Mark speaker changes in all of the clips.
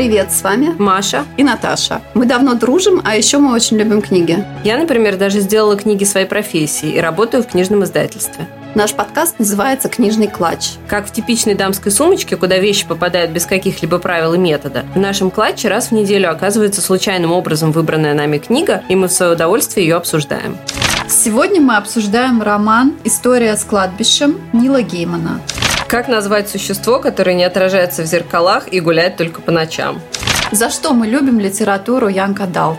Speaker 1: Привет, с вами
Speaker 2: Маша
Speaker 1: и Наташа. Мы давно дружим, а еще мы очень любим книги.
Speaker 2: Я, например, даже сделала книги своей профессии и работаю в книжном издательстве.
Speaker 1: Наш подкаст называется «Книжный клатч».
Speaker 2: Как в типичной дамской сумочке, куда вещи попадают без каких-либо правил и метода, в нашем клатче раз в неделю оказывается случайным образом выбранная нами книга, и мы в свое удовольствие ее обсуждаем.
Speaker 1: Сегодня мы обсуждаем роман «История с кладбищем» Нила Геймана.
Speaker 2: Как назвать существо, которое не отражается в зеркалах и гуляет только по ночам?
Speaker 1: За что мы любим литературу Young Adult?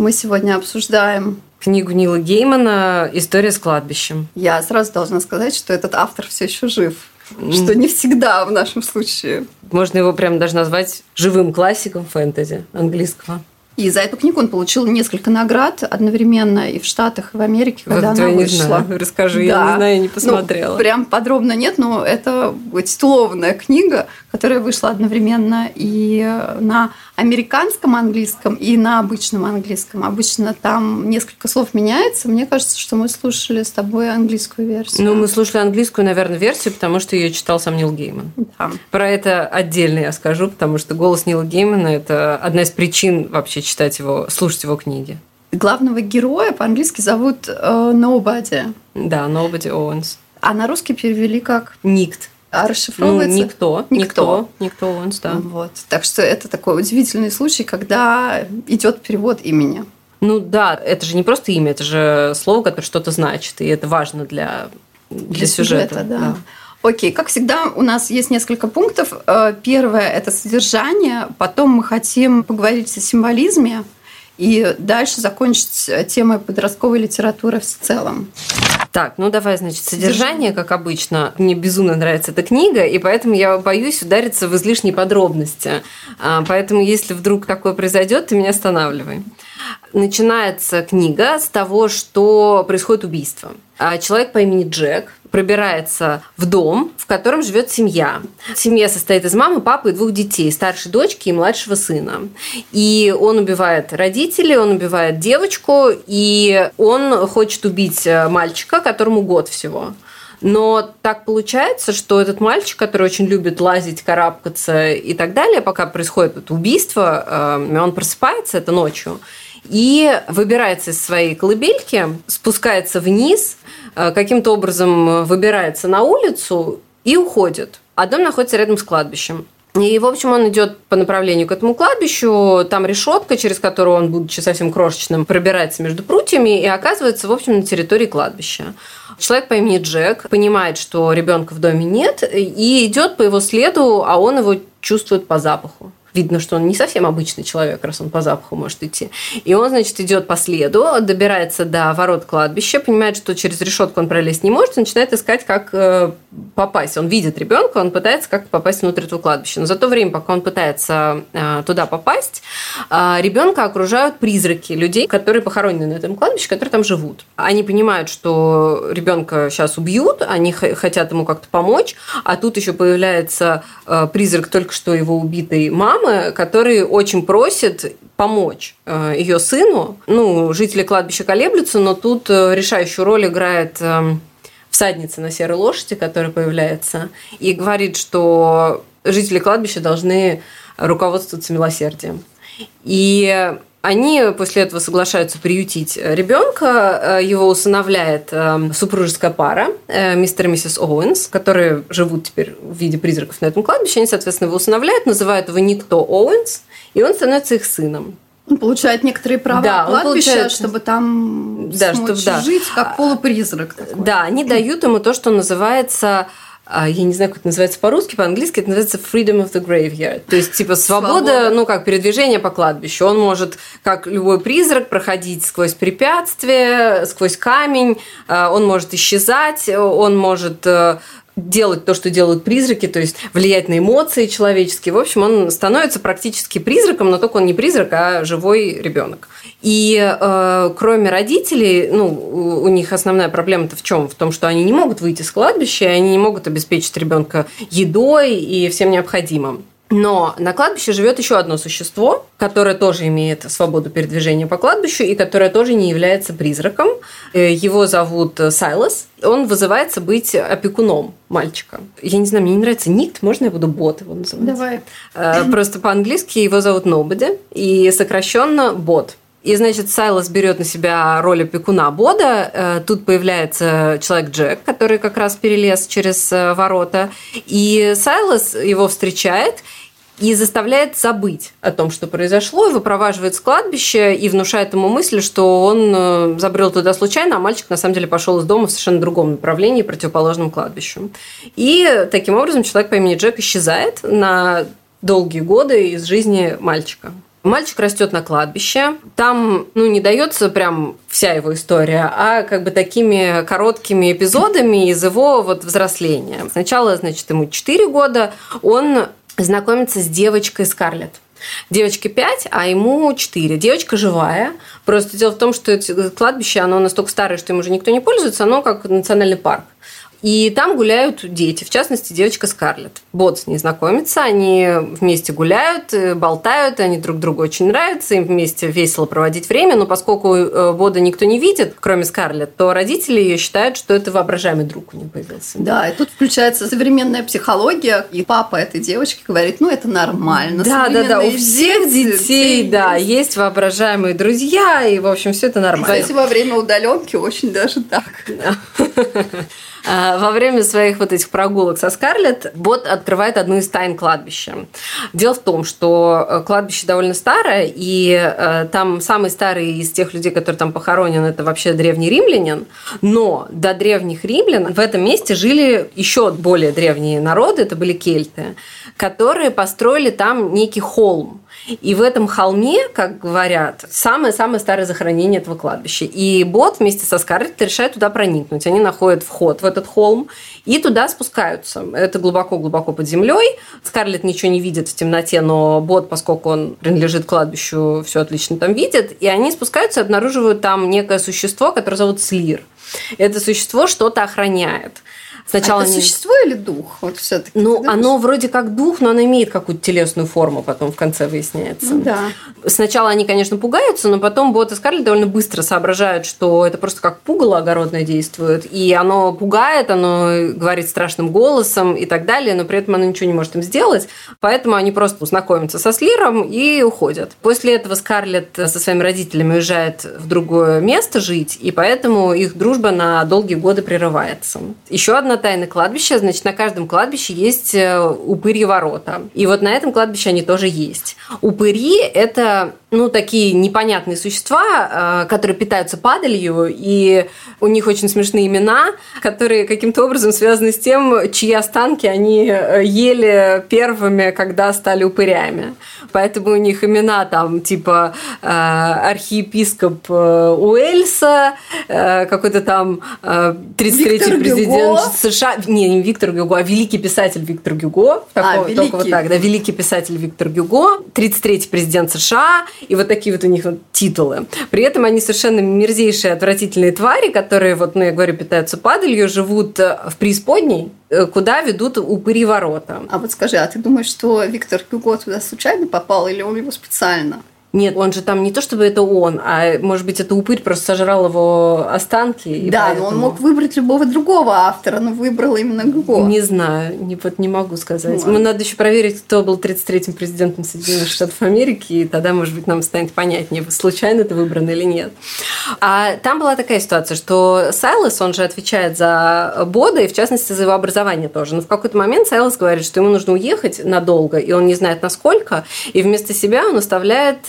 Speaker 1: Мы сегодня обсуждаем
Speaker 2: книгу Нила Геймана «История с кладбищем».
Speaker 1: Я сразу должна сказать, что этот автор все еще жив. Что не всегда в нашем случае.
Speaker 2: Можно его прям даже назвать живым классиком фэнтези английского.
Speaker 1: И за эту книгу он получил несколько наград одновременно и в Штатах, и в Америке, когда вот она
Speaker 2: я
Speaker 1: вышла.
Speaker 2: Не знаю. Расскажи, да. я не знаю, я не посмотрела.
Speaker 1: Ну, прям подробно нет, но это титулованная книга, которая вышла одновременно и на американском английском, и на обычном английском. Обычно там несколько слов меняется. Мне кажется, что мы слушали с тобой английскую версию.
Speaker 2: Ну, мы слушали английскую, наверное, версию, потому что ее читал сам Нил Гейман.
Speaker 1: Да.
Speaker 2: Про это отдельно я скажу, потому что голос Нила Геймана – это одна из причин вообще читать его, слушать его книги.
Speaker 1: Главного героя по-английски зовут э, Nobody.
Speaker 2: Да, Nobody Owens.
Speaker 1: А на русский перевели как?
Speaker 2: Никт.
Speaker 1: А расшифровывается?
Speaker 2: Ну, никто.
Speaker 1: Никто.
Speaker 2: Никто Owens, да.
Speaker 1: Вот. Так что это такой удивительный случай, когда идет перевод имени.
Speaker 2: Ну да, это же не просто имя, это же слово, которое что-то значит, и это важно для, для,
Speaker 1: для сюжета. сюжета да. да. Окей, как всегда, у нас есть несколько пунктов. Э, первое – это содержание. Потом мы хотим поговорить о символизме. И дальше закончить темой подростковой литературы в целом.
Speaker 2: Так, ну давай, значит, содержание, как обычно. Мне безумно нравится эта книга, и поэтому я боюсь удариться в излишние подробности. А, поэтому, если вдруг такое произойдет, ты меня останавливай. Начинается книга с того, что происходит убийство. А человек по имени Джек пробирается в дом, в котором живет семья. Семья состоит из мамы, папы и двух детей, старшей дочки и младшего сына. И он убивает родителей, он убивает девочку, и он хочет убить э, мальчика, которому год всего. Но так получается, что этот мальчик, который очень любит лазить, карабкаться и так далее, пока происходит это убийство, э, он просыпается это ночью и выбирается из своей колыбельки, спускается вниз, Э, каким-то образом выбирается на улицу и уходит. А дом находится рядом с кладбищем. И, в общем, он идет по направлению к этому кладбищу, там решетка, через которую он, будучи совсем крошечным, пробирается между прутьями и оказывается, в общем, на территории кладбища. Человек по имени Джек понимает, что ребенка в доме нет, и идет по его следу, а он его чувствует по запаху видно, что он не совсем обычный человек, раз он по запаху может идти. И он, значит, идет по следу, добирается до ворот кладбища, понимает, что через решетку он пролезть не может, и начинает искать, как э, попасть. Он видит ребенка, он пытается как-то попасть внутрь этого кладбища. Но за то время, пока он пытается э, туда попасть, э, ребенка окружают призраки людей, которые похоронены на этом кладбище, которые там живут. Они понимают, что ребенка сейчас убьют, они хотят ему как-то помочь, а тут еще появляется призрак только что его убитой мамы, мамы, который очень просит помочь э, ее сыну. Ну, жители кладбища колеблются, но тут э, решающую роль играет эм, всадница на серой лошади, которая появляется, и говорит, что жители кладбища должны руководствоваться милосердием. И они после этого соглашаются приютить ребенка. Э, его усыновляет э, супружеская пара, э, мистер и миссис Оуэнс, которые живут теперь в виде призраков на этом кладбище. Они, соответственно, его усыновляют, называют его Никто Оуэнс, и он становится их сыном.
Speaker 1: Он получает некоторые права да, кладбища, получает... чтобы там да, чтобы, да. жить как полупризрак. Такой.
Speaker 2: Да, они дают ему то, что называется а, я не знаю, как это называется по-русски, по-английски это называется freedom of the graveyard. То есть, типа, свобода, свобода, ну, как передвижение по кладбищу. Он может, как любой призрак, проходить сквозь препятствия, сквозь камень, а, он может исчезать, он может э, делать то, что делают призраки, то есть влиять на эмоции человеческие. В общем, он становится практически призраком, но только он не призрак, а живой ребенок. И э, кроме родителей, ну, у, у них основная проблема-то в чем? В том, что они не могут выйти с кладбища, они не могут обеспечить ребенка едой и всем необходимым. Но на кладбище живет еще одно существо, которое тоже имеет свободу передвижения по кладбищу и которое тоже не является призраком. Э, его зовут Сайлас. Он вызывается быть опекуном мальчика. Я не знаю, мне не нравится Никт, можно я буду Бот его называть?
Speaker 1: Давай.
Speaker 2: Э, просто по-английски его зовут Nobody и сокращенно Бот. И, значит, Сайлас берет на себя роль опекуна Бода. Э, тут появляется человек Джек, который как раз перелез через э, ворота. И Сайлас его встречает и заставляет забыть о том, что произошло, и выпроваживает с кладбища и внушает ему мысль, что он э, забрел туда случайно, а мальчик на самом деле пошел из дома в совершенно другом направлении, противоположном кладбищу. И таким образом человек по имени Джек исчезает на долгие годы из жизни мальчика. Мальчик растет на кладбище. Там, ну, не дается прям вся его история, а как бы такими короткими эпизодами из его вот взросления. Сначала, значит, ему 4 года, он знакомится с девочкой Скарлетт. Девочке 5, а ему 4. Девочка живая. Просто дело в том, что это кладбище, оно настолько старое, что им уже никто не пользуется, оно как национальный парк. И там гуляют дети, в частности, девочка Скарлетт. Бот с ней знакомится, они вместе гуляют, э, болтают, они друг другу очень нравятся, им вместе весело проводить время, но поскольку э, Бода никто не видит, кроме Скарлетт, то родители ее считают, что это воображаемый друг у нее появился.
Speaker 1: Да, и тут включается современная психология, и папа этой девочки говорит, ну это нормально.
Speaker 2: Да, да, да, у всех детей, детей да, есть. есть воображаемые друзья, и, в общем, все это нормально.
Speaker 1: Кстати, во время удаленки очень даже так.
Speaker 2: А, во время своих вот этих прогулок со Скарлетт Бот открывает одну из тайн кладбища. Дело в том, что э, кладбище довольно старое, и э, там самый старый из тех людей, которые там похоронен, это вообще древний римлянин. Но до древних римлян в этом месте жили еще более древние народы, это были кельты, которые построили там некий холм и в этом холме, как говорят, самое-самое старое захоронение этого кладбища. И Бот вместе со Скарлетт решает туда проникнуть. Они находят вход в этот холм и туда спускаются. Это глубоко-глубоко под землей. Скарлетт ничего не видит в темноте, но Бот, поскольку он принадлежит кладбищу, все отлично там видит. И они спускаются и обнаруживают там некое существо, которое зовут Слир. Это существо что-то охраняет.
Speaker 1: Сначала а это не... существо или дух? Вот все-таки.
Speaker 2: Ну, оно вроде как дух, но оно имеет какую-то телесную форму, потом в конце выясняется.
Speaker 1: Ну, да.
Speaker 2: Сначала они, конечно, пугаются, но потом Бот и Скарлетт довольно быстро соображают, что это просто как пугало огородное действует, и оно пугает, оно говорит страшным голосом и так далее, но при этом оно ничего не может им сделать, поэтому они просто знакомятся со Слиром и уходят. После этого Скарлетт со своими родителями уезжает в другое место жить, и поэтому их дружба на долгие годы прерывается. Еще одна тайны кладбища, значит, на каждом кладбище есть э, упыри ворота. И вот на этом кладбище они тоже есть. Упыри – это ну, такие непонятные существа, э, которые питаются падалью, и у них очень смешные имена, которые каким-то образом связаны с тем, чьи останки они э, ели первыми, когда стали упырями. Поэтому у них имена там типа э, архиепископ Уэльса, какой-то там 33-й президент США. Не, не Виктор Гюго, а великий писатель Виктор Гюго.
Speaker 1: Такого, а, великий.
Speaker 2: Только вот так, да, великий писатель Виктор Гюго, 33-й президент США и вот такие вот у них вот титулы. При этом они совершенно мерзейшие, отвратительные твари, которые, вот, ну, я говорю, питаются падалью, живут э, в преисподней, э, куда ведут упыри ворота.
Speaker 1: А вот скажи, а ты думаешь, что Виктор Гюго туда случайно попал или он его специально?
Speaker 2: Нет, он же там не то чтобы это он, а может быть это упырь просто сожрал его останки.
Speaker 1: да,
Speaker 2: поэтому...
Speaker 1: но он мог выбрать любого другого автора, но выбрал именно Гуго.
Speaker 2: Не знаю, не, вот не могу сказать. Ну, надо еще проверить, кто был 33-м президентом Соединенных Штатов Америки, и тогда, может быть, нам станет понятнее, случайно это выбрано или нет. А там была такая ситуация, что Сайлас, он же отвечает за Бода, и в частности за его образование тоже. Но в какой-то момент Сайлас говорит, что ему нужно уехать надолго, и он не знает насколько, и вместо себя он оставляет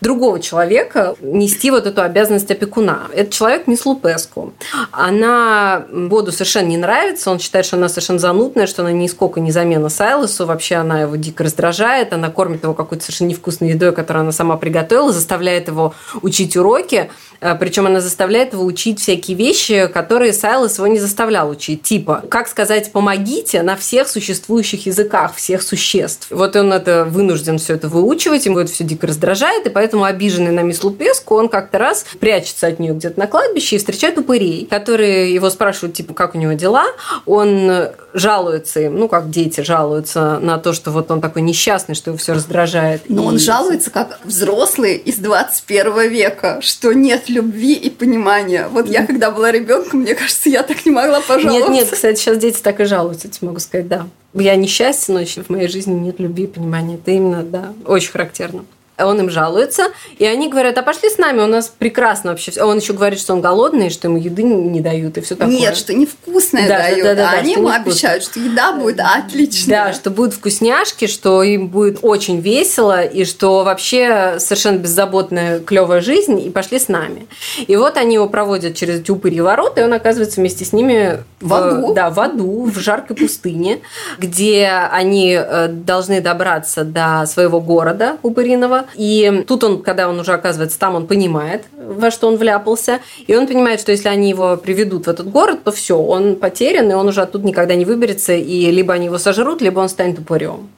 Speaker 2: другого человека нести вот эту обязанность опекуна. Этот человек мисс Лупеску. Она Боду совершенно не нравится, он считает, что она совершенно занудная, что она нисколько не замена Сайлосу, вообще она его дико раздражает, она кормит его какой-то совершенно невкусной едой, которую она сама приготовила, заставляет его учить уроки, э, причем она заставляет его учить всякие вещи, которые Сайлос его не заставлял учить. Типа, как сказать «помогите» на всех существующих языках, всех существ. Вот он это вынужден все это выучивать, ему это все дико раздражает, и поэтому поэтому обиженный на мисс Лупеску, он как-то раз прячется от нее где-то на кладбище и встречает упырей, которые его спрашивают, типа, как у него дела. Он жалуется им, ну, как дети жалуются на то, что вот он такой несчастный, что его все раздражает.
Speaker 1: Но и... он жалуется как взрослый из 21 века, что нет любви и понимания. Вот я, когда была ребенком, мне кажется, я так не могла пожаловаться.
Speaker 2: Нет, нет, кстати, сейчас дети так и жалуются, тебе могу сказать, да. Я несчастен, но в моей жизни нет любви и понимания. Это именно, да, очень характерно он им жалуется, и они говорят, а пошли с нами, у нас прекрасно вообще. Он еще говорит, что он голодный, что ему еды не дают и все такое.
Speaker 1: Нет, что невкусное да, дают, да, да, да, а они ему обещают, что еда будет отличная.
Speaker 2: Да, что будут вкусняшки, что им будет очень весело, и что вообще совершенно беззаботная, клевая жизнь, и пошли с нами. И вот они его проводят через эти упыри ворота, и он оказывается вместе с ними
Speaker 1: в, аду.
Speaker 2: Да, в аду, в жаркой пустыне, где они э, должны добраться до своего города упыриного, и тут он, когда он уже оказывается там, он понимает, во что он вляпался. И он понимает, что если они его приведут в этот город, то все, он потерян, и он уже оттуда никогда не выберется, и либо они его сожрут, либо он станет упырем.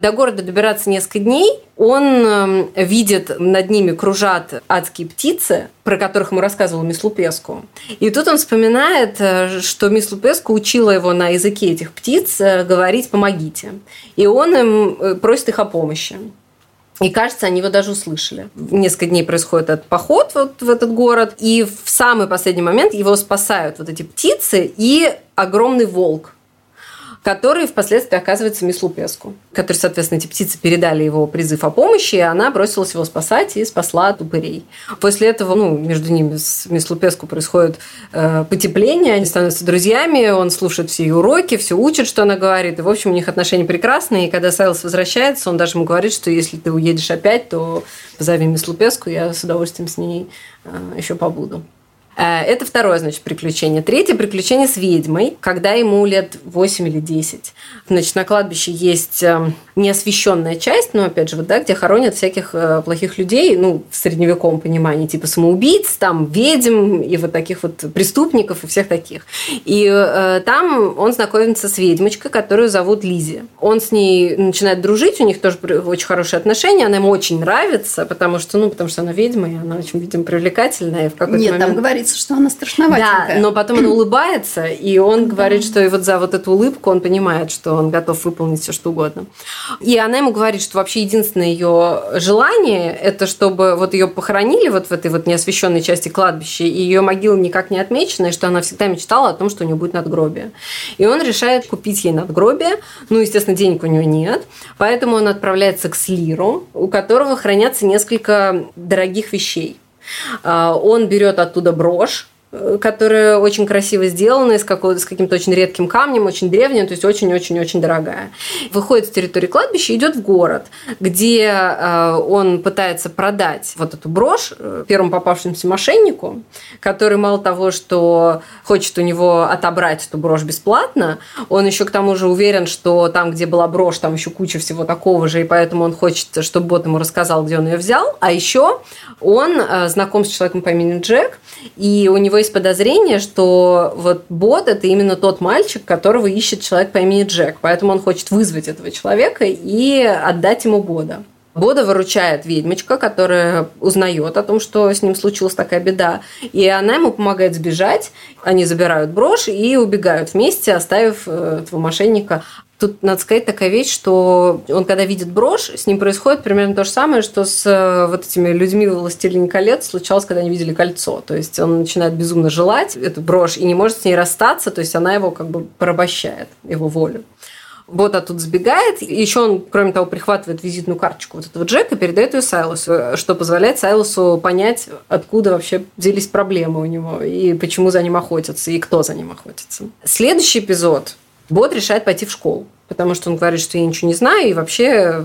Speaker 2: До города добираться несколько дней. Он эм, видит, над ними кружат адские птицы, про которых ему рассказывала мисс Лупеску. И тут он вспоминает, э, что мисс Лупеску учила его на языке этих птиц э, говорить «помогите». И он им э, просит их о помощи. И кажется, они его даже услышали. Несколько дней происходит этот поход вот в этот город, и в самый последний момент его спасают вот эти птицы и огромный волк, который впоследствии оказывается мисс Лупеску, который, соответственно, эти птицы передали его призыв о помощи, и она бросилась его спасать и спасла от упырей. После этого, ну, между ними с мисс Лупеску происходит э, потепление, они становятся друзьями, он слушает все ее уроки, все учит, что она говорит, и, в общем, у них отношения прекрасные, и когда Сайлос возвращается, он даже ему говорит, что если ты уедешь опять, то позови мисс Лупеску, я с удовольствием с ней э, еще побуду. Э, это второе, значит, приключение. Третье приключение с ведьмой, когда ему лет 8 или 10. Значит, на кладбище есть эм, неосвещенная часть, но опять же, вот, да, где хоронят всяких э, плохих людей, ну, в средневековом понимании, типа самоубийц, там, ведьм и вот таких вот преступников и всех таких. И э, там он знакомится с ведьмочкой, которую зовут Лизи. Он с ней начинает дружить, у них тоже очень хорошие отношения, она ему очень нравится, потому что, ну, потому что она ведьма, и она очень, видимо, привлекательная. И в какой-то
Speaker 1: Нет,
Speaker 2: момент...
Speaker 1: там говорится, что она страшноватенькая.
Speaker 2: Да, но потом она улыбается, и он говорит, что и вот за вот эту улыбку он понимает, что он готов выполнить все что угодно. И она ему говорит, что вообще единственное ее желание – это чтобы вот ее похоронили вот в этой вот неосвещенной части кладбища, и ее могила никак не отмечена, и что она всегда мечтала о том, что у нее будет надгробие. И он решает купить ей надгробие. Ну, естественно, денег у нее нет, поэтому он отправляется к Слиру, у которого хранятся несколько дорогих вещей. А, он берет оттуда брошь, которая очень красиво сделана, с, с каким-то очень редким камнем, очень древним, то есть очень-очень-очень дорогая. Выходит с территории кладбища, идет в город, где э, он пытается продать вот эту брошь э, первому попавшемуся мошеннику, который мало того, что хочет у него отобрать эту брошь бесплатно, он еще к тому же уверен, что там, где была брошь, там еще куча всего такого же, и поэтому он хочет, чтобы бот ему рассказал, где он ее взял. А еще он знаком с человеком по имени Джек, и у него есть подозрение, что вот бот – это именно тот мальчик, которого ищет человек по имени Джек. Поэтому он хочет вызвать этого человека и отдать ему Бода. Бода выручает ведьмочка, которая узнает о том, что с ним случилась такая беда. И она ему помогает сбежать. Они забирают брошь и убегают вместе, оставив э, этого мошенника. Тут надо сказать такая вещь, что он, когда видит брошь, с ним происходит примерно то же самое, что с э, вот этими людьми в «Властелине колец» случалось, когда они видели кольцо. То есть он начинает безумно желать эту брошь и не может с ней расстаться, то есть она его как бы порабощает, его волю. Вот оттуда сбегает. Еще он, кроме того, прихватывает визитную карточку вот этого Джека, передает ее Сайлосу, что позволяет Сайлосу понять, откуда вообще взялись проблемы у него, и почему за ним охотятся, и кто за ним охотится. Следующий эпизод Бот решает пойти в школу, потому что он говорит, что я ничего не знаю, и вообще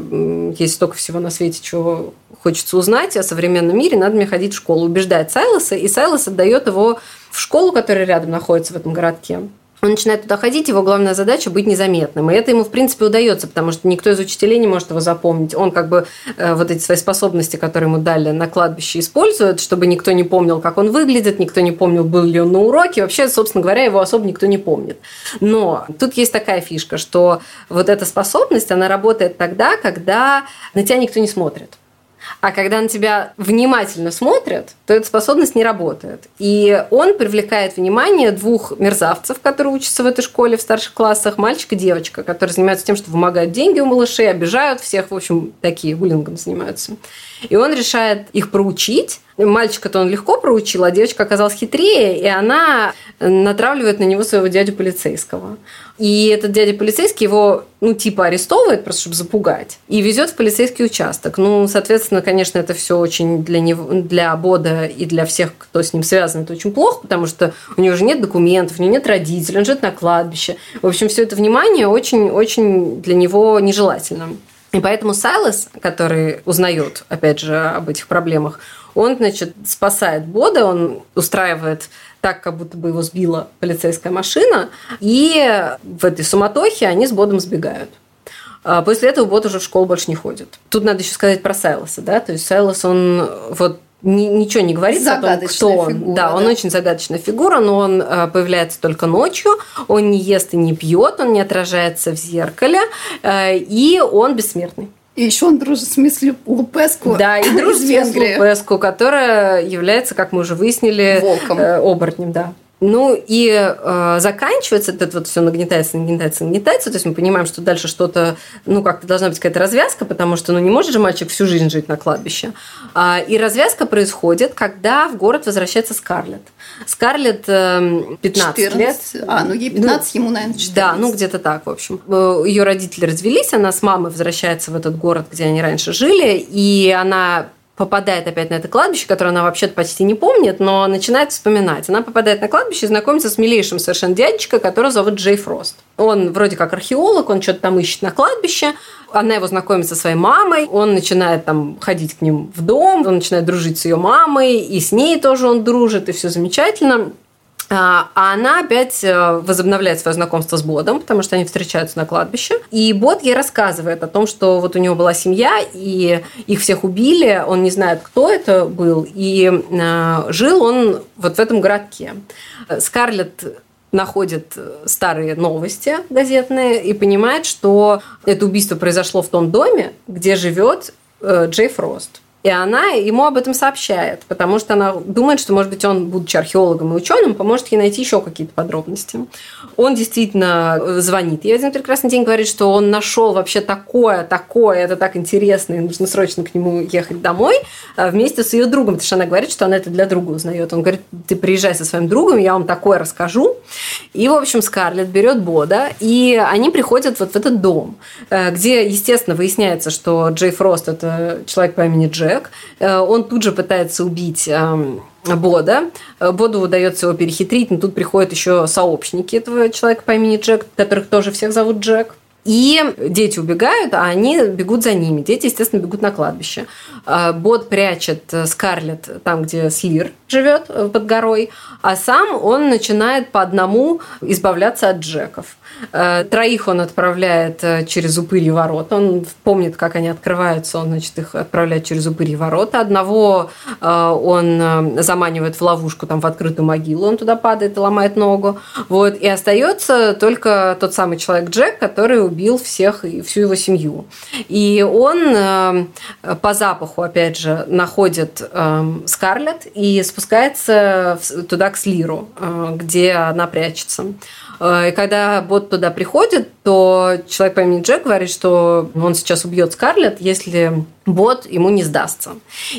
Speaker 2: есть столько всего на свете, чего хочется узнать о современном мире, надо мне ходить в школу. Убеждает Сайлоса, и Сайлос отдает его в школу, которая рядом находится в этом городке. Он начинает туда ходить, его главная задача быть незаметным. И это ему, в принципе, удается, потому что никто из учителей не может его запомнить. Он как бы э, вот эти свои способности, которые ему дали на кладбище, использует, чтобы никто не помнил, как он выглядит, никто не помнил, был ли он на уроке. Вообще, собственно говоря, его особо никто не помнит. Но тут есть такая фишка, что вот эта способность, она работает тогда, когда на тебя никто не смотрит. А когда на тебя внимательно смотрят, то эта способность не работает. И он привлекает внимание двух мерзавцев, которые учатся в этой школе в старших классах, мальчик и девочка, которые занимаются тем, что вымогают деньги у малышей, обижают всех, в общем, такие буллингом занимаются. И он решает их проучить. Мальчика-то он легко проучил, а девочка оказалась хитрее, и она натравливает на него своего дядю полицейского. И этот дядя полицейский его, ну, типа арестовывает, просто чтобы запугать, и везет в полицейский участок. Ну, соответственно, конечно, это все очень для него, для Бода и для всех, кто с ним связан, это очень плохо, потому что у него же нет документов, у него нет родителей, он живет на кладбище. В общем, все это внимание очень-очень для него нежелательно. И поэтому Сайлас, который узнает, опять же, об этих проблемах, он, значит, спасает Бода, он устраивает так, как будто бы его сбила полицейская машина, и в этой суматохе они с Бодом сбегают. А после этого Бот уже в школу больше не ходит. Тут надо еще сказать про Сайлоса, да, то есть Сайлос, он вот ни, ничего не говорит о том, кто он. Фигура, да, да, он очень загадочная фигура, но он э, появляется только ночью, он не ест и не пьет, он не отражается в зеркале, э, и он бессмертный.
Speaker 1: И еще он дружит с мисс Лупеску.
Speaker 2: Да, и дружит с мисс Лупеску, которая является, как мы уже выяснили,
Speaker 1: Волком.
Speaker 2: Э, оборотнем, да. Ну и э, заканчивается это вот все нагнетается, нагнетается, нагнетается. То есть мы понимаем, что дальше что-то, ну как-то должна быть какая-то развязка, потому что ну не может же мальчик всю жизнь жить на кладбище. А, и развязка происходит, когда в город возвращается Скарлетт. Скарлетт э, 15 14. лет.
Speaker 1: А, ну ей 15, ну, ему, наверное, 14.
Speaker 2: Да, ну где-то так, в общем. Э, Ее родители развелись, она с мамой возвращается в этот город, где они раньше жили, и она попадает опять на это кладбище, которое она вообще-то почти не помнит, но начинает вспоминать. Она попадает на кладбище и знакомится с милейшим совершенно дядечкой, которого зовут Джей Фрост. Он вроде как археолог, он что-то там ищет на кладбище. Она его знакомит со своей мамой, он начинает там ходить к ним в дом, он начинает дружить с ее мамой, и с ней тоже он дружит, и все замечательно. А, а она опять э, возобновляет свое знакомство с Бодом, потому что они встречаются на кладбище. И Бод ей рассказывает о том, что вот у него была семья, и их всех убили, он не знает, кто это был, и э, жил он вот в этом городке. Скарлетт находит старые новости газетные и понимает, что это убийство произошло в том доме, где живет э, Джей Фрост. И она ему об этом сообщает, потому что она думает, что, может быть, он, будучи археологом и ученым, поможет ей найти еще какие-то подробности. Он действительно э, звонит ей один прекрасный день, говорит, что он нашел вообще такое, такое, это так интересно, и нужно срочно к нему ехать домой а вместе с ее другом, потому что она говорит, что она это для друга узнает. Он говорит, ты приезжай со своим другом, я вам такое расскажу. И, в общем, Скарлетт берет Бода, и они приходят вот в этот дом, э, где, естественно, выясняется, что Джей Фрост – это человек по имени Джек, человек. Э, он тут же пытается убить эм, Бода. Э, Боду удается его перехитрить, но тут приходят еще сообщники этого человека по имени Джек, которых тоже всех зовут Джек. И дети убегают, а они бегут за ними. Дети, естественно, бегут на кладбище. Э, Бот прячет Скарлетт там, где Слир живет, под горой, а сам он начинает по одному избавляться от Джеков. Э, троих он отправляет э, через упыри ворота. Он помнит, как они открываются, он, значит, их отправляет через упыри ворота. Одного э, он заманивает в ловушку, там, в открытую могилу, он туда падает и ломает ногу. Вот. И остается только тот самый человек Джек, который убил всех и всю его семью. И он по запаху, опять же, находит Скарлетт и спускается туда к Слиру, где она прячется. И когда бот туда приходит, то человек по имени Джек говорит, что он сейчас убьет Скарлетт, если бот ему не сдастся.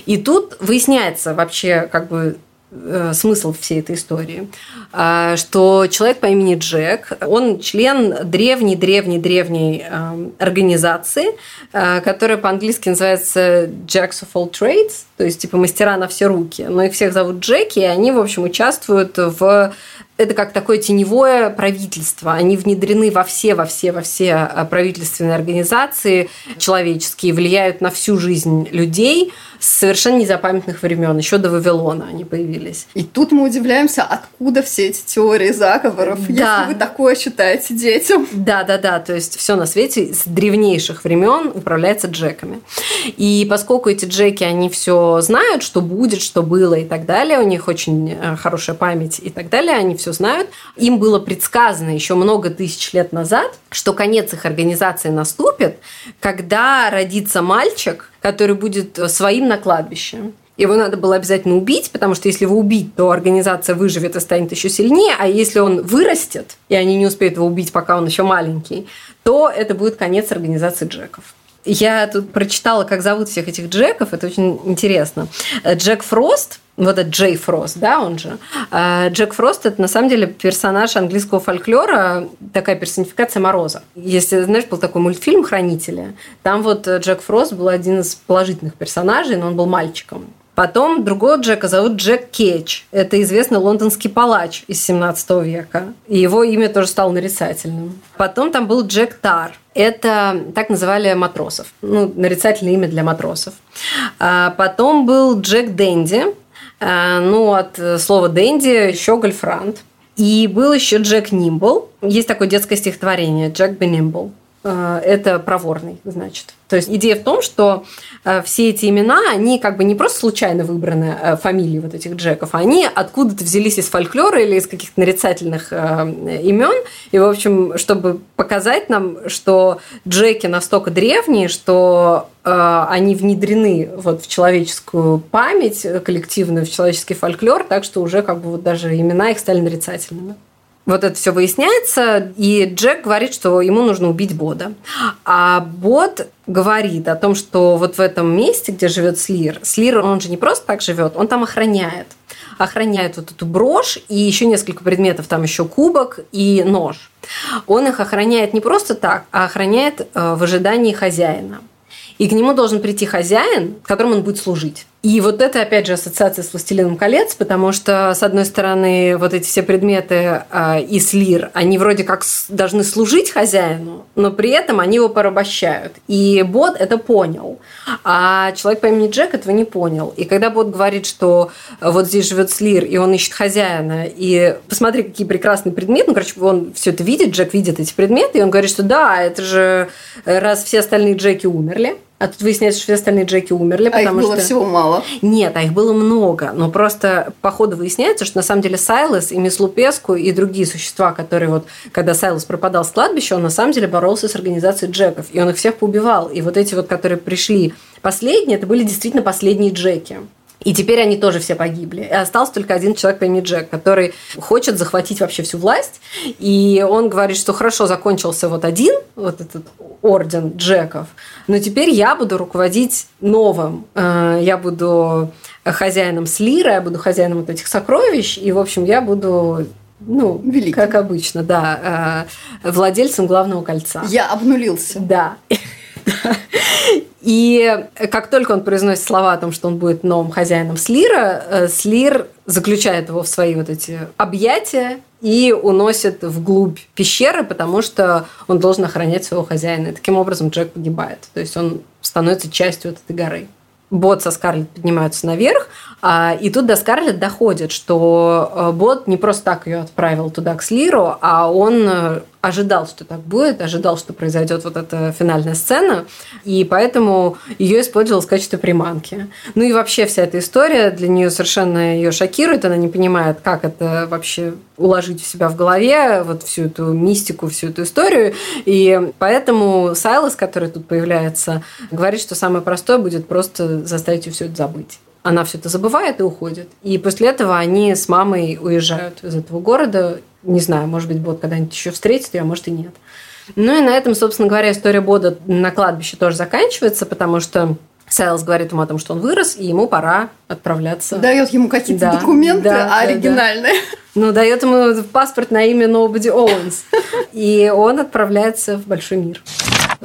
Speaker 2: И тут выясняется вообще как бы э, смысл всей этой истории, а, что человек по имени Джек, он член древней-древней-древней эм, организации, э, которая по-английски называется Jacks of all Trades, то есть типа мастера на все руки. Но их всех зовут Джеки, и они, в общем, участвуют в это как такое теневое правительство. Они внедрены во все, во все, во все а, правительственные организации человеческие, влияют на всю жизнь людей с совершенно незапамятных времен, еще до Вавилона они появились.
Speaker 1: И тут мы удивляемся, откуда все эти теории заговоров, да. если вы такое считаете детям.
Speaker 2: Да, да, да, то есть все на свете с древнейших времен управляется джеками. И поскольку эти джеки, они все знают, что будет, что было и так далее, у них очень э, хорошая память и так далее, они все все знают. Им было предсказано еще много тысяч лет назад, что конец их организации наступит, когда родится мальчик, который будет своим на кладбище. Его надо было обязательно убить, потому что если его убить, то организация выживет и станет еще сильнее, а если он вырастет, и они не успеют его убить, пока он еще маленький, то это будет конец организации Джеков. Я тут прочитала, как зовут всех этих Джеков, это очень интересно. Джек Фрост, вот этот Джей Фрост, да, он же. А Джек Фрост – это на самом деле персонаж английского фольклора, такая персонификация Мороза. Если, знаешь, был такой мультфильм «Хранители», там вот Джек Фрост был один из положительных персонажей, но он был мальчиком. Потом другого Джека зовут Джек Кетч. Это известный лондонский палач из 17 века. И его имя тоже стало нарицательным. Потом там был Джек Тар. Это так называли матросов. Ну, нарицательное имя для матросов. А потом был Джек Дэнди. А, ну, от слова Дэнди щеголь франт. И был еще Джек Нимбл. Есть такое детское стихотворение Джек Бенимбл. А, это проворный, значит. То есть идея в том, что э, все эти имена, они как бы не просто случайно выбраны э, фамилии вот этих Джеков, они откуда-то взялись из фольклора или из каких-то нарицательных э, имен. И, в общем, чтобы показать нам, что Джеки настолько древние, что они внедрены вот в человеческую память коллективную, в человеческий фольклор, так что уже как бы вот даже имена их стали нарицательными вот это все выясняется, и Джек говорит, что ему нужно убить Бода. А Бод говорит о том, что вот в этом месте, где живет Слир, Слир, он же не просто так живет, он там охраняет. Охраняет вот эту брошь и еще несколько предметов, там еще кубок и нож. Он их охраняет не просто так, а охраняет э, в ожидании хозяина. И к нему должен прийти хозяин, которому он будет служить. И вот это, опять же, ассоциация с «Властелином колец», потому что, с одной стороны, вот эти все предметы э, из лир, они вроде как должны служить хозяину, но при этом они его порабощают. И бот это понял. А человек по имени Джек этого не понял. И когда бот говорит, что вот здесь живет Слир, и он ищет хозяина, и посмотри, какие прекрасные предметы, ну, короче, он все это видит, Джек видит эти предметы, и он говорит, что да, это же раз все остальные Джеки умерли, а тут выясняется, что все остальные Джеки умерли,
Speaker 1: а потому их было
Speaker 2: что...
Speaker 1: всего мало.
Speaker 2: Нет, а их было много. Но просто по ходу выясняется, что на самом деле Сайлас и Мисс Лупеску и другие существа, которые вот, когда Сайлас пропадал с кладбища, он на самом деле боролся с организацией Джеков. И он их всех поубивал. И вот эти вот, которые пришли последние, это были действительно последние Джеки. И теперь они тоже все погибли. И остался только один человек по имени Джек, который хочет захватить вообще всю власть. И он говорит, что хорошо, закончился вот один, вот этот орден Джеков, но теперь я буду руководить новым. Э, я буду хозяином Слира, я буду хозяином вот этих сокровищ, и, в общем, я буду ну, Великий. как обычно, да, э, владельцем главного кольца.
Speaker 1: Я обнулился.
Speaker 2: Да. И как только он произносит слова о том, что он будет новым хозяином Слира, э, Слир заключает его в свои вот эти объятия и уносит вглубь пещеры, потому что он должен охранять своего хозяина. И таким образом Джек погибает. То есть он становится частью вот этой горы. Бот со Скарлетт поднимаются наверх, а, и тут до Скарлетт доходит, что э, Бот не просто так ее отправил туда к Слиру, а он э, ожидал, что так будет, ожидал, что произойдет вот эта финальная сцена, и поэтому ее использовал в качестве приманки. Ну и вообще вся эта история для нее совершенно ее шокирует, она не понимает, как это вообще уложить в себя в голове, вот всю эту мистику, всю эту историю. И поэтому Сайлос, который тут появляется, говорит, что самое простое будет просто заставить ее все это забыть она все это забывает и уходит. И после этого они с мамой уезжают из этого города. Не знаю, может быть, Бот когда-нибудь еще встретит ее, а может и нет. Ну и на этом, собственно говоря, история Бода на кладбище тоже заканчивается, потому что Сайлз говорит ему о том, что он вырос, и ему пора отправляться.
Speaker 1: Дает ему какие-то да, документы да, оригинальные. Да, да.
Speaker 2: Ну, дает ему паспорт на имя Nobody Owens. И он отправляется в большой мир.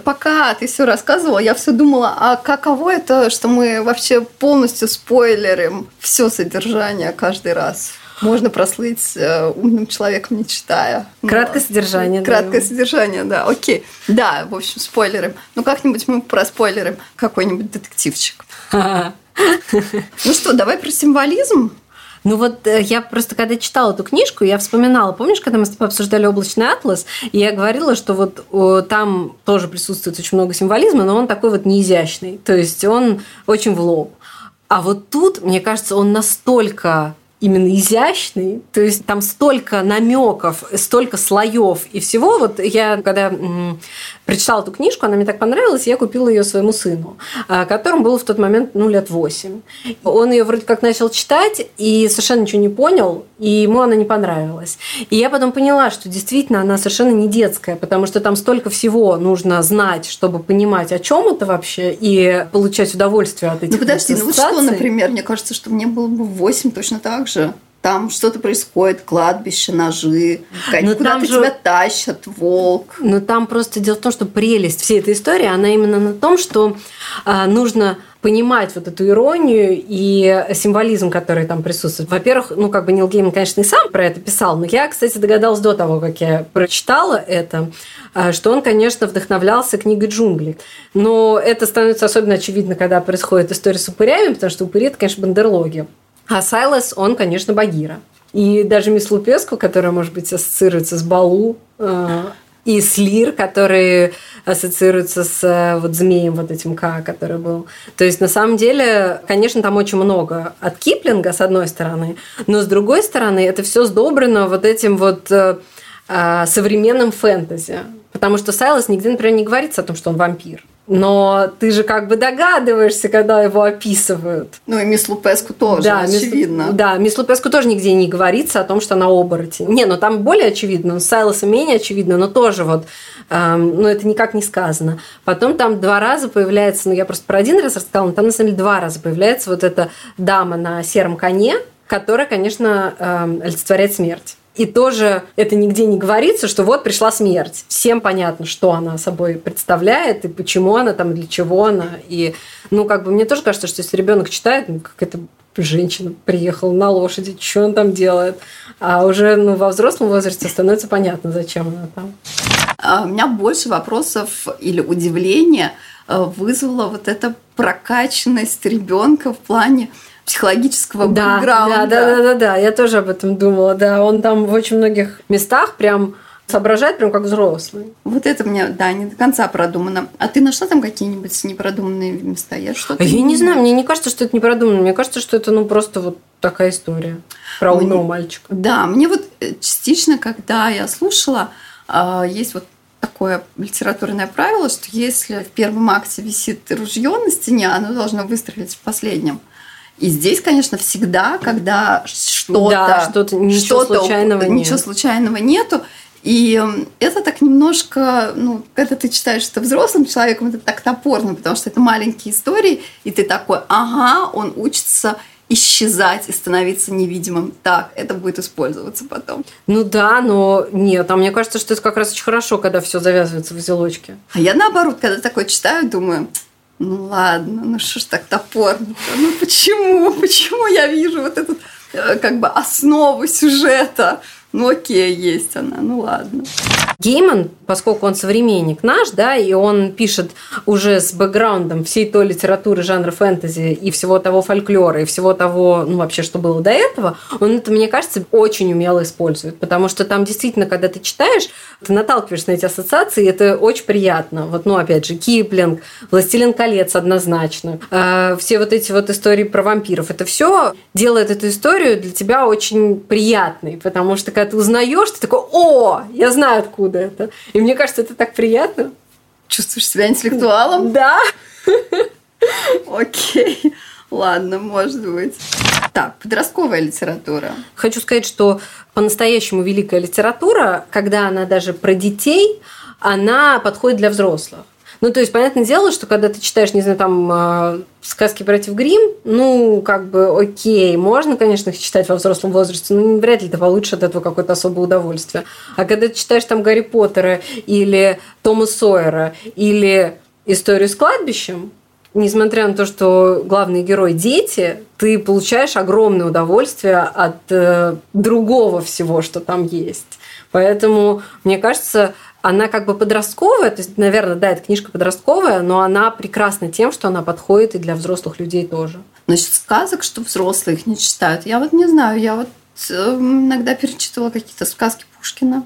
Speaker 1: Пока ты все рассказывала, я все думала, а каково это, что мы вообще полностью спойлерим все содержание каждый раз? Можно прослыть э, умным человеком, не читая.
Speaker 2: Краткое Но, содержание.
Speaker 1: Краткое да. содержание, да, окей. Да, в общем, спойлерим. Ну, как-нибудь мы проспойлерим какой-нибудь детективчик. Ну что, давай про символизм.
Speaker 2: Ну вот э, я просто, когда читала эту книжку, я вспоминала, помнишь, когда мы с тобой обсуждали «Облачный атлас», и я говорила, что вот о, там тоже присутствует очень много символизма, но он такой вот неизящный, то есть он очень в лоб. А вот тут, мне кажется, он настолько именно изящный. То есть там столько намеков, столько слоев и всего. Вот я когда м, прочитала эту книжку, она мне так понравилась, я купила ее своему сыну, а, которому было в тот момент ну, лет 8. Он ее вроде как начал читать и совершенно ничего не понял, и ему она не понравилась. И я потом поняла, что действительно она совершенно не детская, потому что там столько всего нужно знать, чтобы понимать, о чем это вообще, и получать удовольствие от этих
Speaker 1: Ну подожди, ну вот что, например, мне кажется, что мне было бы 8 точно так же там что-то происходит, кладбище, ножи, ну, куда-то же... тебя тащат, волк.
Speaker 2: Ну там просто дело в том, что прелесть всей этой истории, она именно на том, что а, нужно понимать вот эту иронию и символизм, который там присутствует. Во-первых, ну, как бы Нил Гейман, конечно, и сам про это писал, но я, кстати, догадалась до того, как я прочитала это, а, что он, конечно, вдохновлялся книгой «Джунгли». Но это становится особенно очевидно, когда происходит история с упырями, потому что упыри – это, конечно, бандерлоги. А Сайлас, он, конечно, Багира. И даже мисс Лупеску, которая, может быть, ассоциируется с Балу, э, и с Лир, который ассоциируется с э, вот змеем вот этим К, который был. То есть, на самом деле, конечно, там очень много от Киплинга, с одной стороны, но с другой стороны, это все сдобрено вот этим вот э, современным фэнтези. Потому что Сайлас нигде, например, не говорится о том, что он вампир. Но ты же как бы догадываешься, когда его описывают.
Speaker 1: Ну и мисс Лупеску тоже, да, очевидно.
Speaker 2: Мисс, да, мисс Лупеску тоже нигде не говорится о том, что она оборотень. Не, ну там более очевидно, с Сайлосом менее очевидно, но тоже вот, эм, ну это никак не сказано. Потом там два раза появляется, ну я просто про один раз рассказала, но там на самом деле два раза появляется вот эта дама на сером коне, которая, конечно, эм, олицетворяет смерть. И тоже это нигде не говорится, что вот пришла смерть. Всем понятно, что она собой представляет, и почему она там, для чего она. И, ну, как бы мне тоже кажется, что если ребенок читает, ну, как это женщина приехала на лошади, что он там делает. А уже ну, во взрослом возрасте становится понятно, зачем она там.
Speaker 1: А у меня больше вопросов или удивления э, вызвала вот эта прокачанность ребенка в плане психологического
Speaker 2: да,
Speaker 1: бэкграунда.
Speaker 2: Да, да, да, да, да, я тоже об этом думала, да, он там в очень многих местах прям соображает прям как взрослый.
Speaker 1: Вот это мне, да, не до конца продумано. А ты нашла там какие-нибудь непродуманные места? Я что-то...
Speaker 2: Я не знаю, мне не кажется, что это непродуманно. Мне кажется, что это, ну, просто вот такая история про умного мальчика.
Speaker 1: Да, мне вот э, частично, когда я слушала, а, есть вот такое литературное правило, что если в первом акте висит ружье на стене, оно должно выстрелить в последнем. И здесь, конечно, всегда, когда что-то,
Speaker 2: да, что-то ничего что случайного
Speaker 1: ничего нет. случайного нету. И это так немножко, ну, когда ты читаешь это взрослым человеком, это так топорно, потому что это маленькие истории, и ты такой, ага, он учится исчезать и становиться невидимым. Так, это будет использоваться потом.
Speaker 2: Ну да, но нет, а мне кажется, что это как раз очень хорошо, когда все завязывается в узелочке.
Speaker 1: А я наоборот, когда такое читаю, думаю, ну ладно, ну что ж так топорно Ну почему? Почему я вижу вот эту э, как бы основу сюжета? Ну окей, есть она, ну ладно.
Speaker 2: Гейман, поскольку он современник наш, да, и он пишет уже с бэкграундом всей той литературы жанра фэнтези и всего того фольклора, и всего того, ну, вообще, что было до этого, он это, мне кажется, очень умело использует. Потому что там действительно, когда ты читаешь, ты наталкиваешься на эти ассоциации, и это очень приятно. Вот, ну, опять же, Киплинг, «Властелин колец» однозначно. Э, все вот эти вот истории про вампиров. Это все делает эту историю для тебя очень приятной, потому что когда ты узнаешь, ты такой, о, я знаю, откуда откуда это. И мне кажется, это так приятно.
Speaker 1: Чувствуешь себя интеллектуалом?
Speaker 2: Да.
Speaker 1: Окей. Ладно, может быть. Так, подростковая литература.
Speaker 2: Хочу сказать, что по-настоящему великая литература, когда она даже про детей, она подходит для взрослых. Ну, то есть, понятное дело, что когда ты читаешь, не знаю, там, а, сказки братьев Грим, ну, как бы, окей, можно, конечно, их читать во взрослом возрасте, но вряд ли ты получишь от этого какое-то особое удовольствие. А когда ты читаешь там Гарри Поттера или Тома Сойера или историю с кладбищем, несмотря на то, что главный герой дети, ты получаешь огромное удовольствие от э, другого всего, что там есть. Поэтому, мне кажется, она как бы подростковая, то есть, наверное, да, это книжка подростковая, но она прекрасна тем, что она подходит и для взрослых людей тоже.
Speaker 1: Значит, сказок, что взрослые их не читают. Я вот не знаю, я вот э, иногда перечитывала какие-то сказки Пушкина.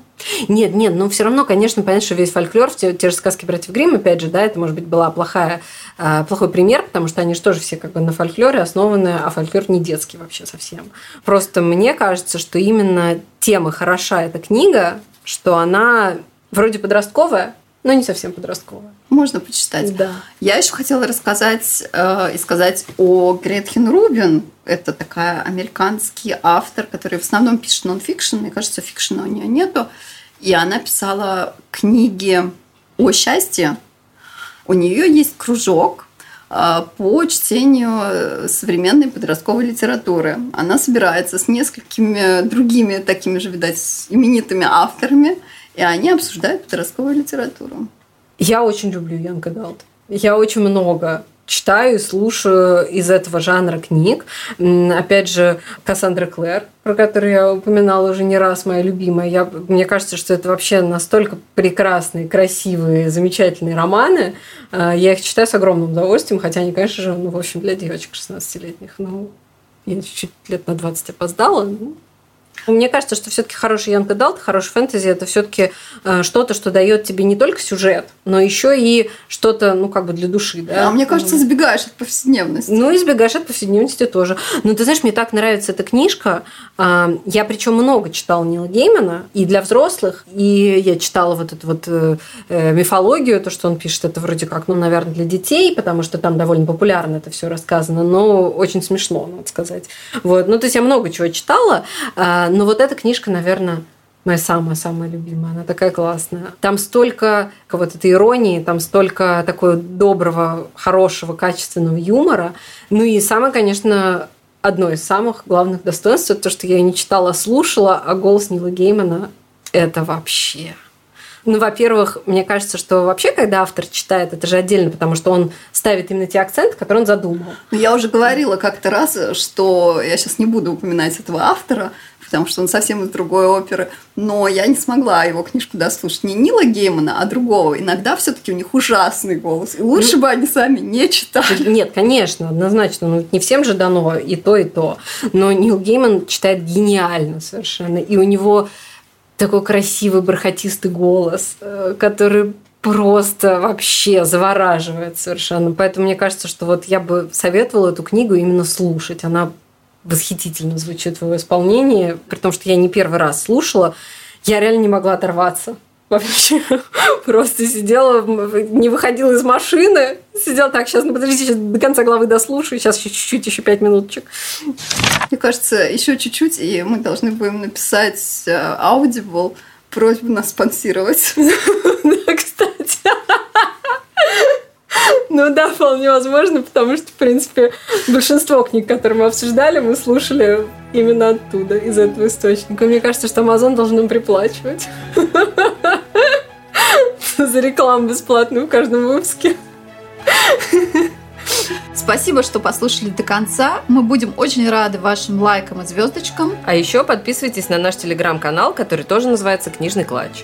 Speaker 2: Нет, нет, но все равно, конечно, понятно, что весь фольклор, те, те же сказки братьев Гримм, опять же, да, это, может быть, была плохая, э, плохой пример, потому что они же тоже все как бы на фольклоре основаны, а фольклор не детский вообще совсем. Просто мне кажется, что именно тема хороша эта книга, что она вроде подростковая, но не совсем подростковая.
Speaker 1: Можно почитать.
Speaker 2: Да.
Speaker 1: Я еще хотела рассказать э, и сказать о Гретхен Рубин. Это такая американский автор, который в основном пишет нон-фикшн. Мне кажется, фикшена у нее нету. И она писала книги о счастье. У нее есть кружок э, по чтению современной подростковой литературы. Она собирается с несколькими другими такими же, видать, именитыми авторами, и они обсуждают подростковую литературу.
Speaker 2: Я очень люблю Янг Адалт. Я очень много читаю и слушаю из этого жанра книг. Опять же, Кассандра Клэр, про которую я упоминала уже не раз, моя любимая. Я, мне кажется, что это вообще настолько прекрасные, красивые, замечательные романы. А, я их читаю с огромным удовольствием, хотя они, конечно же, ну, в общем, для девочек 16-летних. Ну, я чуть-чуть лет на 20 опоздала. Ну, мне кажется, что все-таки хороший Янг Адалт, хороший фэнтези это все-таки э, что-то, что дает тебе не только сюжет, но еще и что-то, ну, как бы для души. Да?
Speaker 1: А мне кажется, избегаешь от повседневности.
Speaker 2: Ну, избегаешь от повседневности тоже. Но ты знаешь, мне так нравится эта книжка. А, я причем много читала Нила Геймана и для взрослых, и я читала вот эту вот э, э, мифологию, то, что он пишет, это вроде как, ну, наверное, для детей, потому что там довольно популярно это все рассказано, но очень смешно, надо сказать. Вот. Ну, то есть я много чего читала, а, но вот эта книжка, наверное, моя самая-самая любимая. Она такая классная. Там столько вот этой иронии, там столько такого доброго, хорошего, качественного юмора. Ну и самое, конечно, одно из самых главных достоинств, это то, что я не читала, а слушала, а голос Нила Геймана – это вообще ну, во-первых, мне кажется, что вообще, когда автор читает, это же отдельно, потому что он ставит именно те акценты, которые он задумал.
Speaker 1: Ну, я уже говорила как-то раз, что я сейчас не буду упоминать этого автора, потому что он совсем из другой оперы. Но я не смогла его книжку дослушать. Не Нила Геймана, а другого. Иногда все таки у них ужасный голос. И лучше ну, бы они сами не читали.
Speaker 2: Нет, конечно, однозначно. Ну, не всем же дано и то, и то. Но Нил Гейман читает гениально совершенно. И у него такой красивый бархатистый голос, э, который просто вообще завораживает совершенно. Поэтому мне кажется, что вот я бы советовала эту книгу именно слушать. Она восхитительно звучит в его исполнении, при том, что я не первый раз слушала. Я реально не могла оторваться. Вообще просто сидела, не выходила из машины, сидела так, сейчас, ну подождите, сейчас до конца главы дослушаю, сейчас чуть-чуть, еще пять минуточек.
Speaker 1: Мне кажется, еще чуть-чуть, и мы должны будем написать э, Audible просьбу нас спонсировать.
Speaker 2: Да, кстати. Ну да, вполне возможно, потому что, в принципе, большинство книг, которые мы обсуждали, мы слушали именно оттуда, из этого источника. Мне кажется, что Amazon должен нам приплачивать за рекламу бесплатную в каждом выпуске.
Speaker 1: Спасибо, что послушали до конца. Мы будем очень рады вашим лайкам и звездочкам.
Speaker 2: А еще подписывайтесь на наш телеграм-канал, который тоже называется «Книжный клатч».